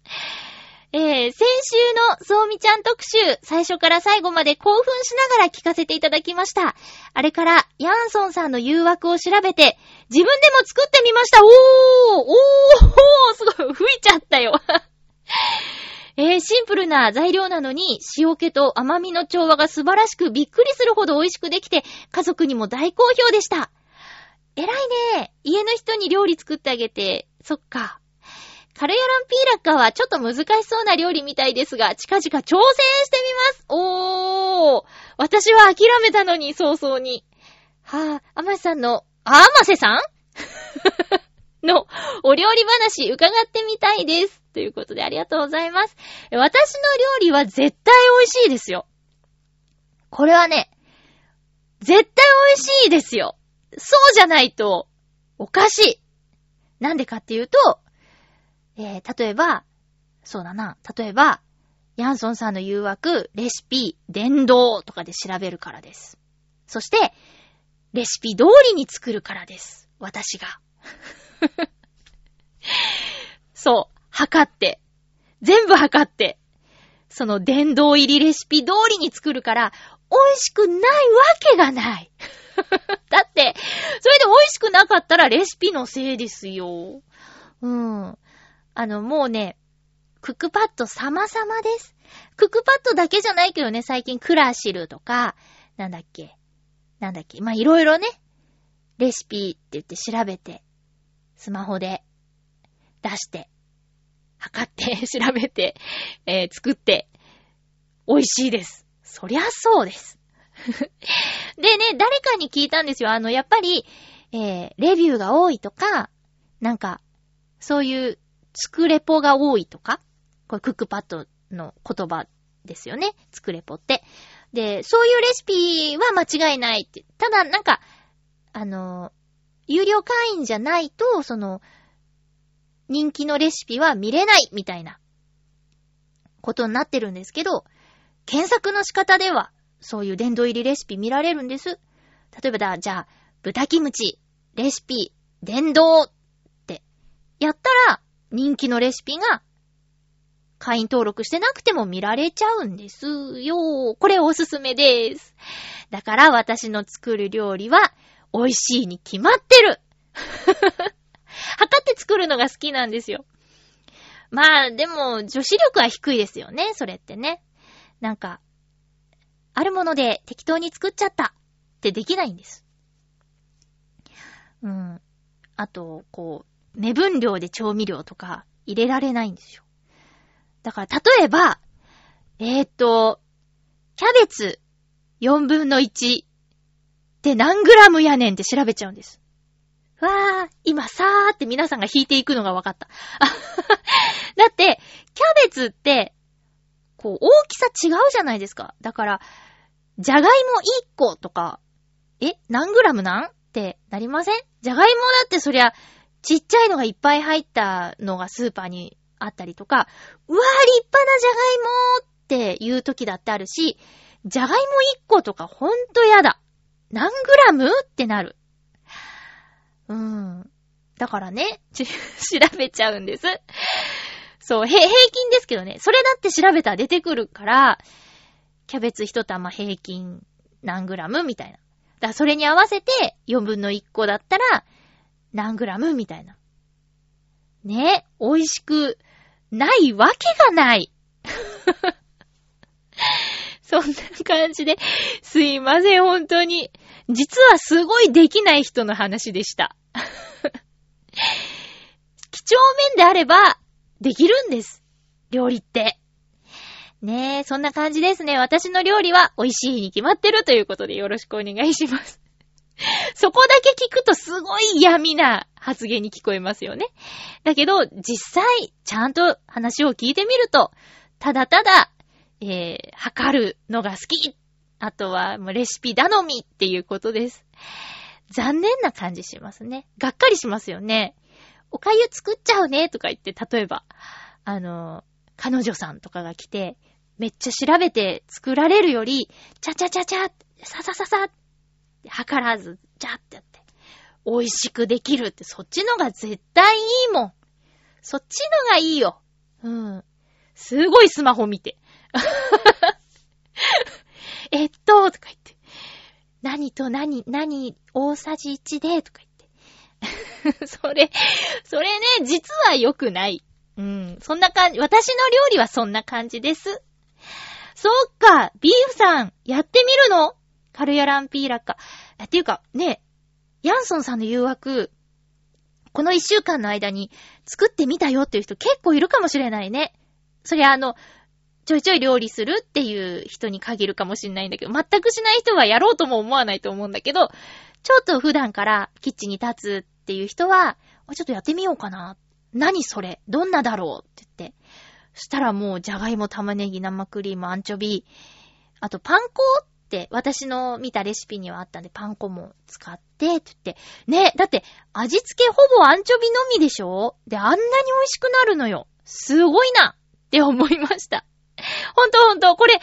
[SPEAKER 1] えー、先週のそうみちゃん特集、最初から最後まで興奮しながら聞かせていただきました。あれから、ヤンソンさんの誘惑を調べて、自分でも作ってみましたおーおーすごい吹いちゃったよ えー、シンプルな材料なのに、塩気と甘みの調和が素晴らしくびっくりするほど美味しくできて、家族にも大好評でした。偉いね。家の人に料理作ってあげて、そっか。カルヤランピーラッカはちょっと難しそうな料理みたいですが、近々挑戦してみます。おー。私は諦めたのに、早々に。はぁ、あませさんの、あ、あませさん？の、お料理話伺ってみたいです。ということでありがとうございます。私の料理は絶対美味しいですよ。これはね、絶対美味しいですよ。そうじゃないと、おかしい。なんでかっていうと、えー、例えば、そうだな、例えば、ヤンソンさんの誘惑、レシピ、伝道とかで調べるからです。そして、レシピ通りに作るからです。私が。そう、測って。全部測って。その伝道入りレシピ通りに作るから、美味しくないわけがない。だって、それで美味しくなかったらレシピのせいですよ。うん。あの、もうね、クックパッド様々です。クックパッドだけじゃないけどね、最近クラシルとか、なんだっけ、なんだっけ、ま、いろいろね、レシピって言って調べて、スマホで出して、測って、調べて、えー作って、美味しいです。そりゃそうです。でね、誰かに聞いたんですよ。あの、やっぱり、えーレビューが多いとか、なんか、そういう、作レポが多いとか、これクックパッドの言葉ですよね。作レポって。で、そういうレシピは間違いないって。ただ、なんか、あの、有料会員じゃないと、その、人気のレシピは見れないみたいなことになってるんですけど、検索の仕方では、そういう殿堂入りレシピ見られるんです。例えばだ、じゃあ、豚キムチ、レシピ、殿堂って、やったら、人気のレシピが、会員登録してなくても見られちゃうんですよ。これおすすめです。だから私の作る料理は、美味しいに決まってる 測って作るのが好きなんですよ。まあ、でも、女子力は低いですよね、それってね。なんか、あるもので適当に作っちゃったってできないんです。うん。あと、こう、目分量で調味料とか入れられないんですよ。だから、例えば、えーっと、キャベツ4分の1って何グラムやねんって調べちゃうんです。わー、今さーって皆さんが引いていくのが分かった。だって、キャベツって、こう、大きさ違うじゃないですか。だから、じゃがいも1個とか、え、何グラムなん？ってなりません？じゃがいもだってそりゃ、ちっちゃいのがいっぱい入ったのがスーパーにあったりとか、うわー、立派なじゃがいもーっていう時だってあるし、じゃがいも1個とかほんとやだ。何グラムってなる。うーん。だからね、調べちゃうんです。そう、平均ですけどね。それだって調べたら出てくるから、キャベツ一玉平均何グラムみたいな。だからそれに合わせて4分の1個だったら何グラム？みたいな。ね、美味しくないわけがない。そんな感じで、すいません、本当に。実はすごいできない人の話でした。几帳面であれば、できるんです。料理って。ねえ、そんな感じですね。私の料理は美味しいに決まってるということでよろしくお願いします。そこだけ聞くとすごい闇な発言に聞こえますよね。だけど、実際、ちゃんと話を聞いてみると、ただただ、えー、測るのが好き。あとは、レシピ頼みっていうことです。残念な感じしますね。がっかりしますよね。おかゆ作っちゃうねとか言って、例えば、あの、彼女さんとかが来て、めっちゃ調べて作られるより、ちゃちゃちゃちゃ、ささささ、測らず、じゃってやって、美味しくできるって、そっちのが絶対いいもん。そっちのがいいよ。うん。すごいスマホ見て。えっと、とか言って。何と何、何、大さじ1で、とか言って。それ、それね、実は良くない。うん。そんな感じ、私の料理はそんな感じです。そっか、ビーフさん、やってみるの？カルヤランピーラッカ。っていうか、ね、ヤンソンさんの誘惑、この一週間の間に作ってみたよっていう人結構いるかもしれないね。そりゃあの、ちょいちょい料理するっていう人に限るかもしれないんだけど、全くしない人はやろうとも思わないと思うんだけど、ちょっと普段からキッチンに立つっていう人は、ちょっとやってみようかな。何それ？どんなだろう？って言って。そしたらもう、じゃがいも、玉ねぎ、生クリーム、アンチョビ、あとパン粉私の見たレシピにはあったんで、パン粉も使って、って言って。ね、だって味付けほぼアンチョビのみでしょ？で、あんなに美味しくなるのよ。すごいなって思いました。ほんとほんと、これ、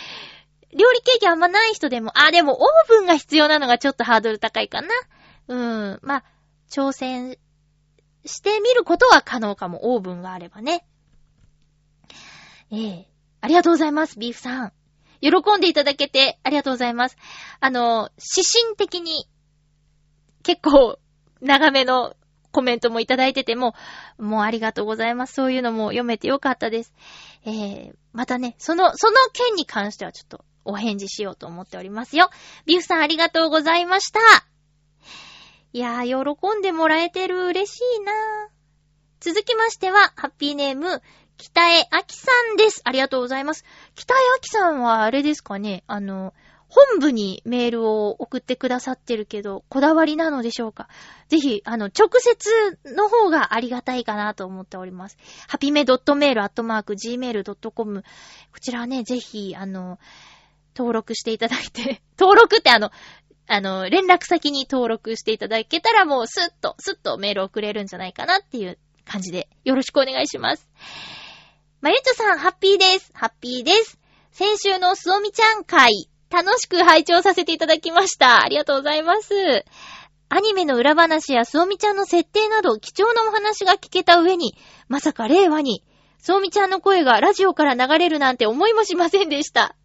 [SPEAKER 1] 料理経験あんまない人でも、あ、でもオーブンが必要なのがちょっとハードル高いかな。うん、まあ、挑戦してみることは可能かも、オーブンがあればね。ええありがとうございます、ビーフさん。喜んでいただけてありがとうございます。あの、指針的に結構長めのコメントもいただいてても、もうありがとうございます。そういうのも読めてよかったです。えー、またね、その、その件に関してはちょっとお返事しようと思っておりますよ。ビフさんありがとうございました。いやー、喜んでもらえてる嬉しいな続きましては、ハッピーネーム、北江明さんです。ありがとうございます。北江明さんはあれですかねあの、本部にメールを送ってくださってるけど、こだわりなのでしょうかぜひ、あの、直接の方がありがたいかなと思っております。ハピメ .mail.gmail.com こちらはね、ぜひ、あの、登録していただいて、登録ってあの、あの、連絡先に登録していただけたらもうスッと、スッとメール送れるんじゃないかなっていう感じで、よろしくお願いします。まゆちょさん、ハッピーです。ハッピーです。先週のすおみちゃん会、楽しく拝聴させていただきました。ありがとうございます。アニメの裏話やすおみちゃんの設定など貴重なお話が聞けた上に、まさか令和に、すおみちゃんの声がラジオから流れるなんて思いもしませんでした。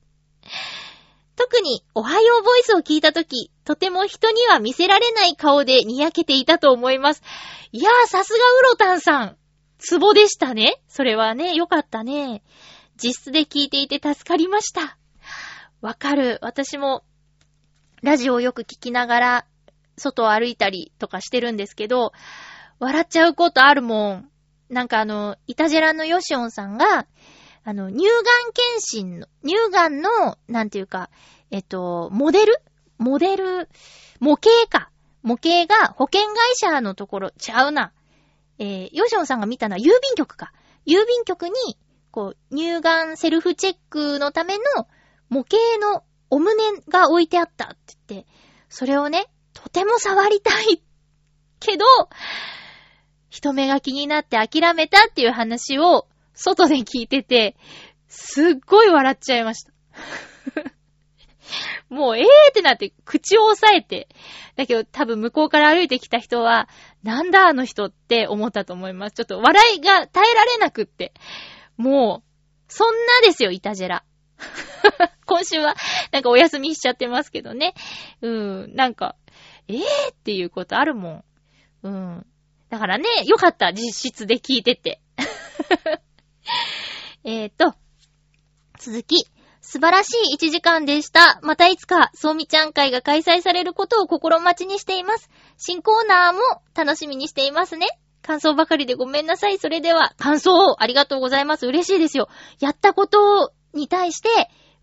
[SPEAKER 1] 特に、おはようボイスを聞いたとき、とても人には見せられない顔でにやけていたと思います。いやー、さすがウロタンさん。ツボでしたね。それはね、よかったね。実質で聞いていて助かりました。わかる。私も、ラジオをよく聞きながら、外を歩いたりとかしてるんですけど、笑っちゃうことあるもん。なんかあの、イタジェラのヨシオンさんが、あの、乳がん検診の、乳がんの、なんていうか、えっと、モデル？モデル、模型か。模型が保険会社のところ、ちゃうな。えー、ヨシオンさんが見たのは郵便局か。郵便局に、こう、乳がんセルフチェックのための模型のお胸が置いてあったって言って、それをね、とても触りたい。けど、人目が気になって諦めたっていう話を外で聞いてて、すっごい笑っちゃいました。もう、えーってなって、口を押さえて。だけど、多分向こうから歩いてきた人は、なんだあの人って思ったと思います。ちょっと笑いが耐えられなくって。もう、そんなですよ、イタジェラ。今週は、なんかお休みしちゃってますけどね。うん、なんか、えーっていうことあるもん。うん。だからね、よかった、実質で聞いてて。えーと、続き。素晴らしい1時間でした。またいつか、そうみちゃん会が開催されることを心待ちにしています。新コーナーも楽しみにしていますね。感想ばかりでごめんなさい。それでは、感想をありがとうございます。嬉しいですよ。やったことに対して、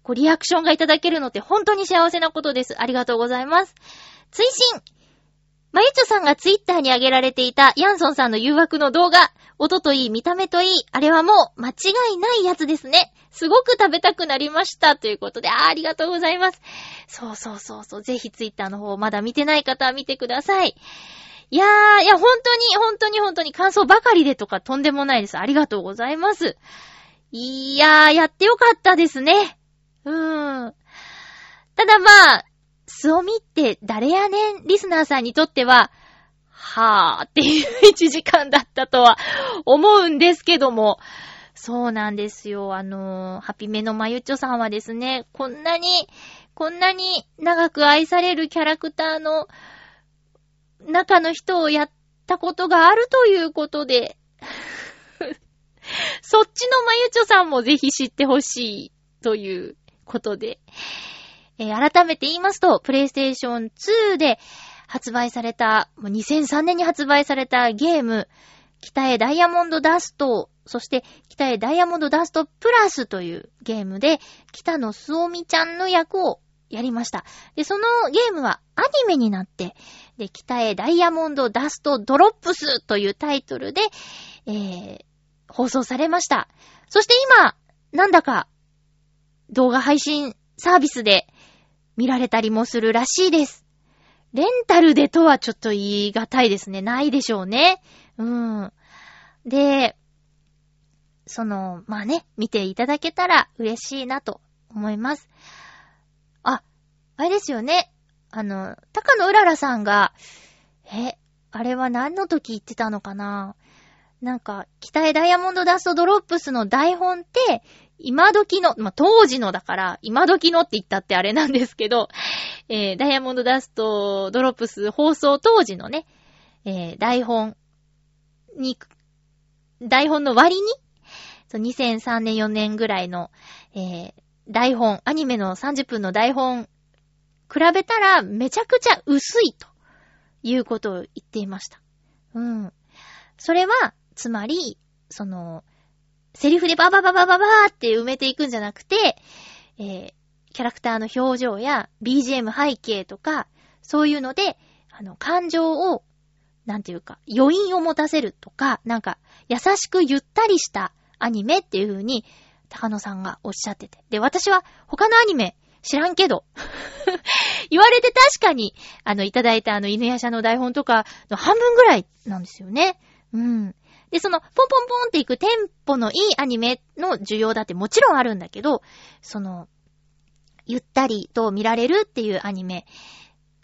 [SPEAKER 1] こう、リアクションがいただけるのって本当に幸せなことです。ありがとうございます。追伸まゆちょさんがツイッターに上げられていたヤンソンさんの誘惑の動画、音といい、見た目といい、あれはもう間違いないやつですね。すごく食べたくなりました。ということで、あありがとうございます。そうそうそうそう。ぜひツイッターの方、まだ見てない方は見てください。いやー、いや、本当に、本当に本当に感想ばかりでとかとんでもないです。ありがとうございます。いやー、やってよかったですね。うーん。ただまあ、スオミって誰やねんリスナーさんにとっては、はーっていう 1時間だったとは思うんですけども、そうなんですよ。あのー、ハピメのまゆちょさんはですね、こんなに、こんなに長く愛されるキャラクターの中の人をやったことがあるということで、そっちのまゆちょさんもぜひ知ってほしいということで、えー改めて言いますと、プレイステーション2で発売された、もう2003年に発売されたゲーム、北へダイヤモンドダスト、そして北へダイヤモンドダストプラスというゲームで、北野すおみちゃんの役をやりました。で、そのゲームはアニメになって、で、北へダイヤモンドダストドロップスというタイトルで、えー、放送されました。そして今、なんだか、動画配信サービスで見られたりもするらしいです。レンタルでとはちょっと言い難いですね。ないでしょうね。うん。で、その、まあね、見ていただけたら嬉しいなと思います。あ、あれですよね。あの、高野うららさんが、え、あれは何の時言ってたのかな？なんか、北へダイヤモンドダストドロップスの台本って、今時の、まあ、当時のだから、今時のって言ったってあれなんですけど、えーダイヤモンドダストドロップス放送当時のね、えー台本に、台本の割に、2003年4年ぐらいの、えー台本、アニメの30分の台本、比べたらめちゃくちゃ薄いということを言っていました。うん。それは、つまり、その、セリフでババババババーって埋めていくんじゃなくて、えーキャラクターの表情や BGM 背景とか、そういうので、あの、感情を、なんていうか、余韻を持たせるとか、なんか、優しくゆったりしたアニメっていう風に、高野さんがおっしゃってて。で、私は他のアニメ知らんけど、言われて確かに、あの、いただいたあの、犬夜叉の台本とかの半分ぐらいなんですよね。うん。で、その、ポンポンポンっていくテンポのいいアニメの需要だってもちろんあるんだけど、その、ゆったりと見られるっていうアニメ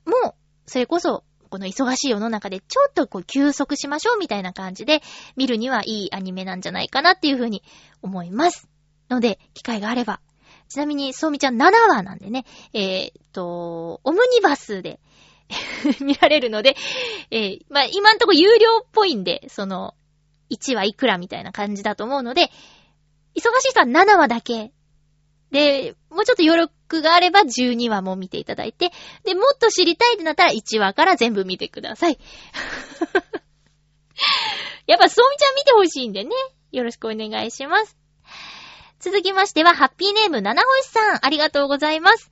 [SPEAKER 1] も、それこそ、この忙しい世の中でちょっとこう休息しましょうみたいな感じで見るにはいいアニメなんじゃないかなっていうふうに思います。ので、機会があれば。ちなみに、そうみちゃん7話なんでね、えーっと、オムニバスで見られるので、えー まあ、今んとこ有料っぽいんで、その、1話いくらみたいな感じだと思うので、忙しい人は7話だけ。で、もうちょっと余力があれば12話も見ていただいて、で、もっと知りたいってなったら1話から全部見てください。やっぱ、そうみちゃん見てほしいんでね。よろしくお願いします。続きましては、ハッピーネーム、七星さん、ありがとうございます。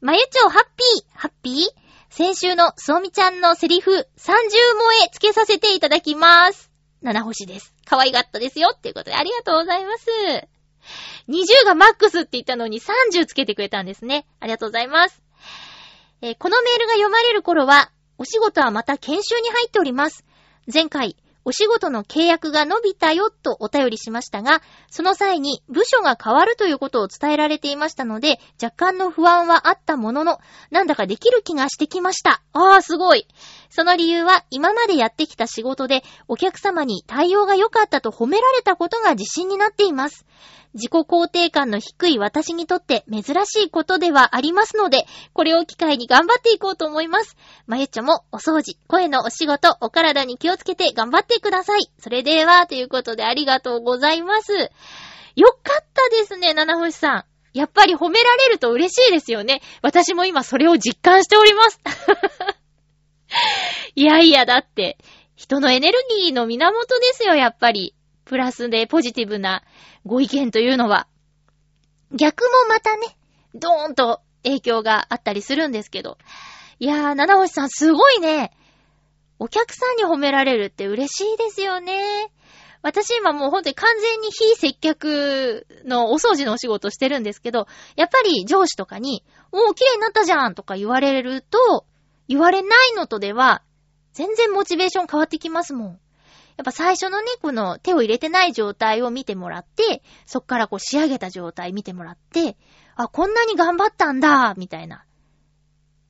[SPEAKER 1] まゆちょ、ハッピー、ハッピー？先週のそうみちゃんのセリフ、30萌えつけさせていただきます。七星です。可愛かったですよ。っていうことで、ありがとうございます。20がマックスって言ったのに30つけてくれたんですね。ありがとうございます。えーこのメールが読まれる頃は、お仕事はまた研修に入っております。前回、お仕事の契約が伸びたよとお便りしましたが、その際に部署が変わるということを伝えられていましたので、若干の不安はあったものの、なんだかできる気がしてきました。あー、すごい。その理由は、今までやってきた仕事で、お客様に対応が良かったと褒められたことが自信になっています。自己肯定感の低い私にとって珍しいことではありますので、これを機会に頑張っていこうと思います。まゆっちょもお掃除、声のお仕事、お体に気をつけて頑張ってください。それでは、ということでありがとうございます。よかったですね、七星さん。やっぱり褒められると嬉しいですよね。私も今それを実感しております。いやいや、だって、人のエネルギーの源ですよ、やっぱり。プラスでポジティブなご意見というのは。逆もまたね、ドーンと影響があったりするんですけど。いやー、七星さんすごいね。お客さんに褒められるって嬉しいですよね。私今もうほんとに完全に非接客のお掃除のお仕事してるんですけど、やっぱり上司とかに、おー、綺麗になったじゃんとか言われると、言われないのとでは、全然モチベーション変わってきますもん。やっぱ最初のね、この手を入れてない状態を見てもらって、そっからこう仕上げた状態見てもらって、あ、こんなに頑張ったんだ、みたいな。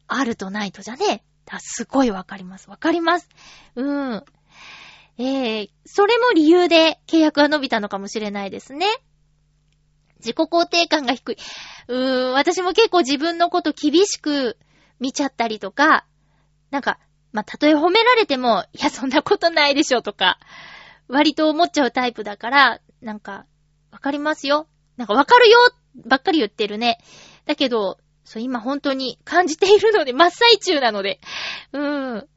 [SPEAKER 1] あるとないとじゃね。だすごいわかります。わかります。うん。えー、それも理由で契約が伸びたのかもしれないですね。自己肯定感が低い。うーん、私も結構自分のこと厳しく見ちゃったりとか、なんか、まあ、たとえ褒められても、いや、そんなことないでしょとか、割と思っちゃうタイプだから、なんか、わかりますよ。なんかわかるよばっかり言ってるね。だけど、そう、今本当に感じているので、真っ最中なので。うーん。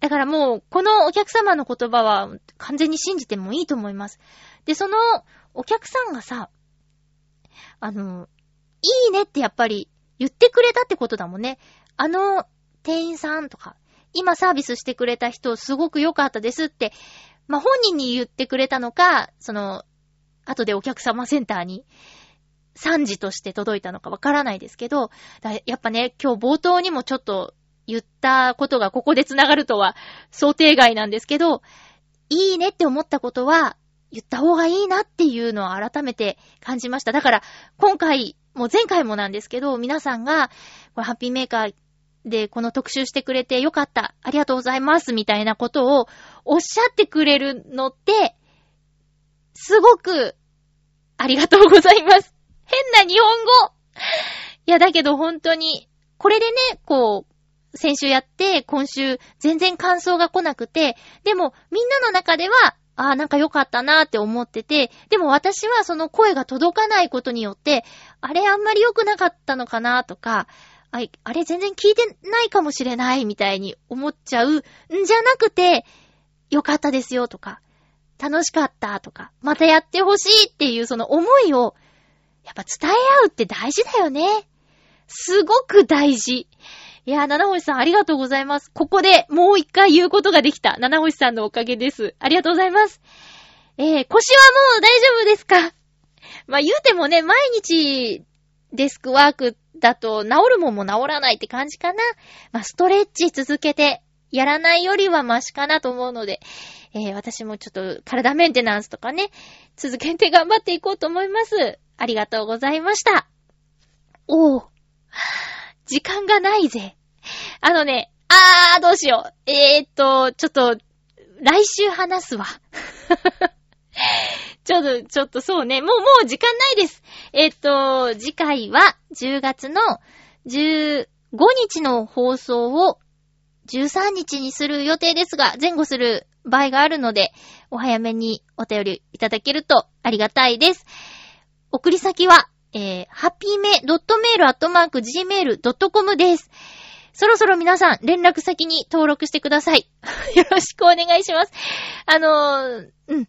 [SPEAKER 1] だからもう、このお客様の言葉は完全に信じてもいいと思います。で、そのお客さんがさ、あの、いいねってやっぱり言ってくれたってことだもんね。あの店員さんとか、今サービスしてくれた人すごく良かったですって、まあ、本人に言ってくれたのか、その、後でお客様センターに賛辞として届いたのかわからないですけど、やっぱね、今日冒頭にもちょっと言ったことがここで繋がるとは想定外なんですけど、いいねって思ったことは言った方がいいなっていうのを改めて感じました。だから今回、もう前回もなんですけど、皆さんが、これハッピーメーカーでこの特集してくれてよかった、ありがとうございます。みたいなことをおっしゃってくれるのって、すごくありがとうございます。変な日本語。いや、だけど本当に、これでね、こう、先週やって、今週全然感想が来なくて、でもみんなの中では、ああ、なんか良かったなーって思ってて、でも私はその声が届かないことによって、あれあんまり良くなかったのかなーとか、ああれ全然聞いてないかもしれないみたいに思っちゃう、んじゃなくて、良かったですよとか、楽しかったとか、またやってほしいっていうその思いを、やっぱ伝え合うって大事だよね。すごく大事。いや、七星さんありがとうございます。ここでもう一回言うことができた。七星さんのおかげです。ありがとうございます。えー、腰はもう大丈夫ですか？まあ、言うてもね、毎日デスクワークだと治るもんも治らないって感じかな。まあ、ストレッチ続けてやらないよりはマシかなと思うので、えー、私もちょっと体メンテナンスとかね、続けて頑張っていこうと思います。ありがとうございました。おー。時間がないぜ。あのね、あー、どうしよう。えーっと、ちょっと、来週話すわ。ちょっと、ちょっとそうね。もう、もう時間ないです。えっと、次回は10月の15日の放送を13日にする予定ですが、前後する場合があるので、お早めにお便りいただけるとありがたいです。送り先は、えー、ハッピーメドットメールアットマーク gmail.com です。そろそろ皆さん、連絡先に登録してください。よろしくお願いします。あのー、うん。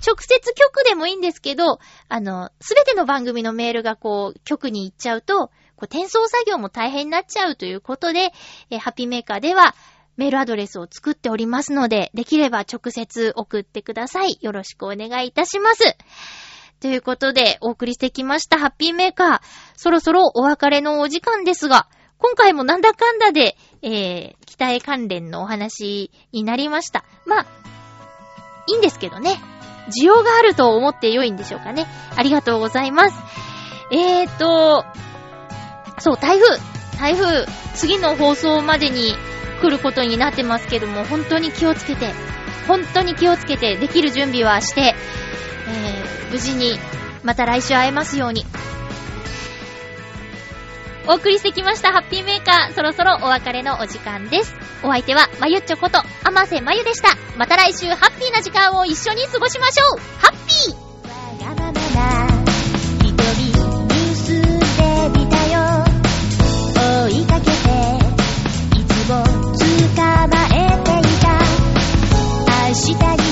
[SPEAKER 1] 直接局でもいいんですけど、あの、すべての番組のメールがこう、局に行っちゃうと、こう、転送作業も大変になっちゃうということで、えーハッピーメーカーでは、メールアドレスを作っておりますので、できれば直接送ってください。よろしくお願いいたします。ということで、お送りしてきました、ハッピーメーカー。そろそろお別れのお時間ですが、今回もなんだかんだで、えー、鍛え関連のお話になりました。まあ、いいんですけどね。需要があると思って良いんでしょうかね。ありがとうございます。えーと、そう、台風。台風、次の放送までに来ることになってますけども、本当に気をつけて、本当に気をつけて、できる準備はして、えー、無事に、また来週会えますように。お送りしてきました、ハッピーメーカー。そろそろお別れのお時間です。お相手は、まゆっちょこと、あませまゆでした。また来週、ハッピーな時間を一緒に過ごしましょう。ハッピー。た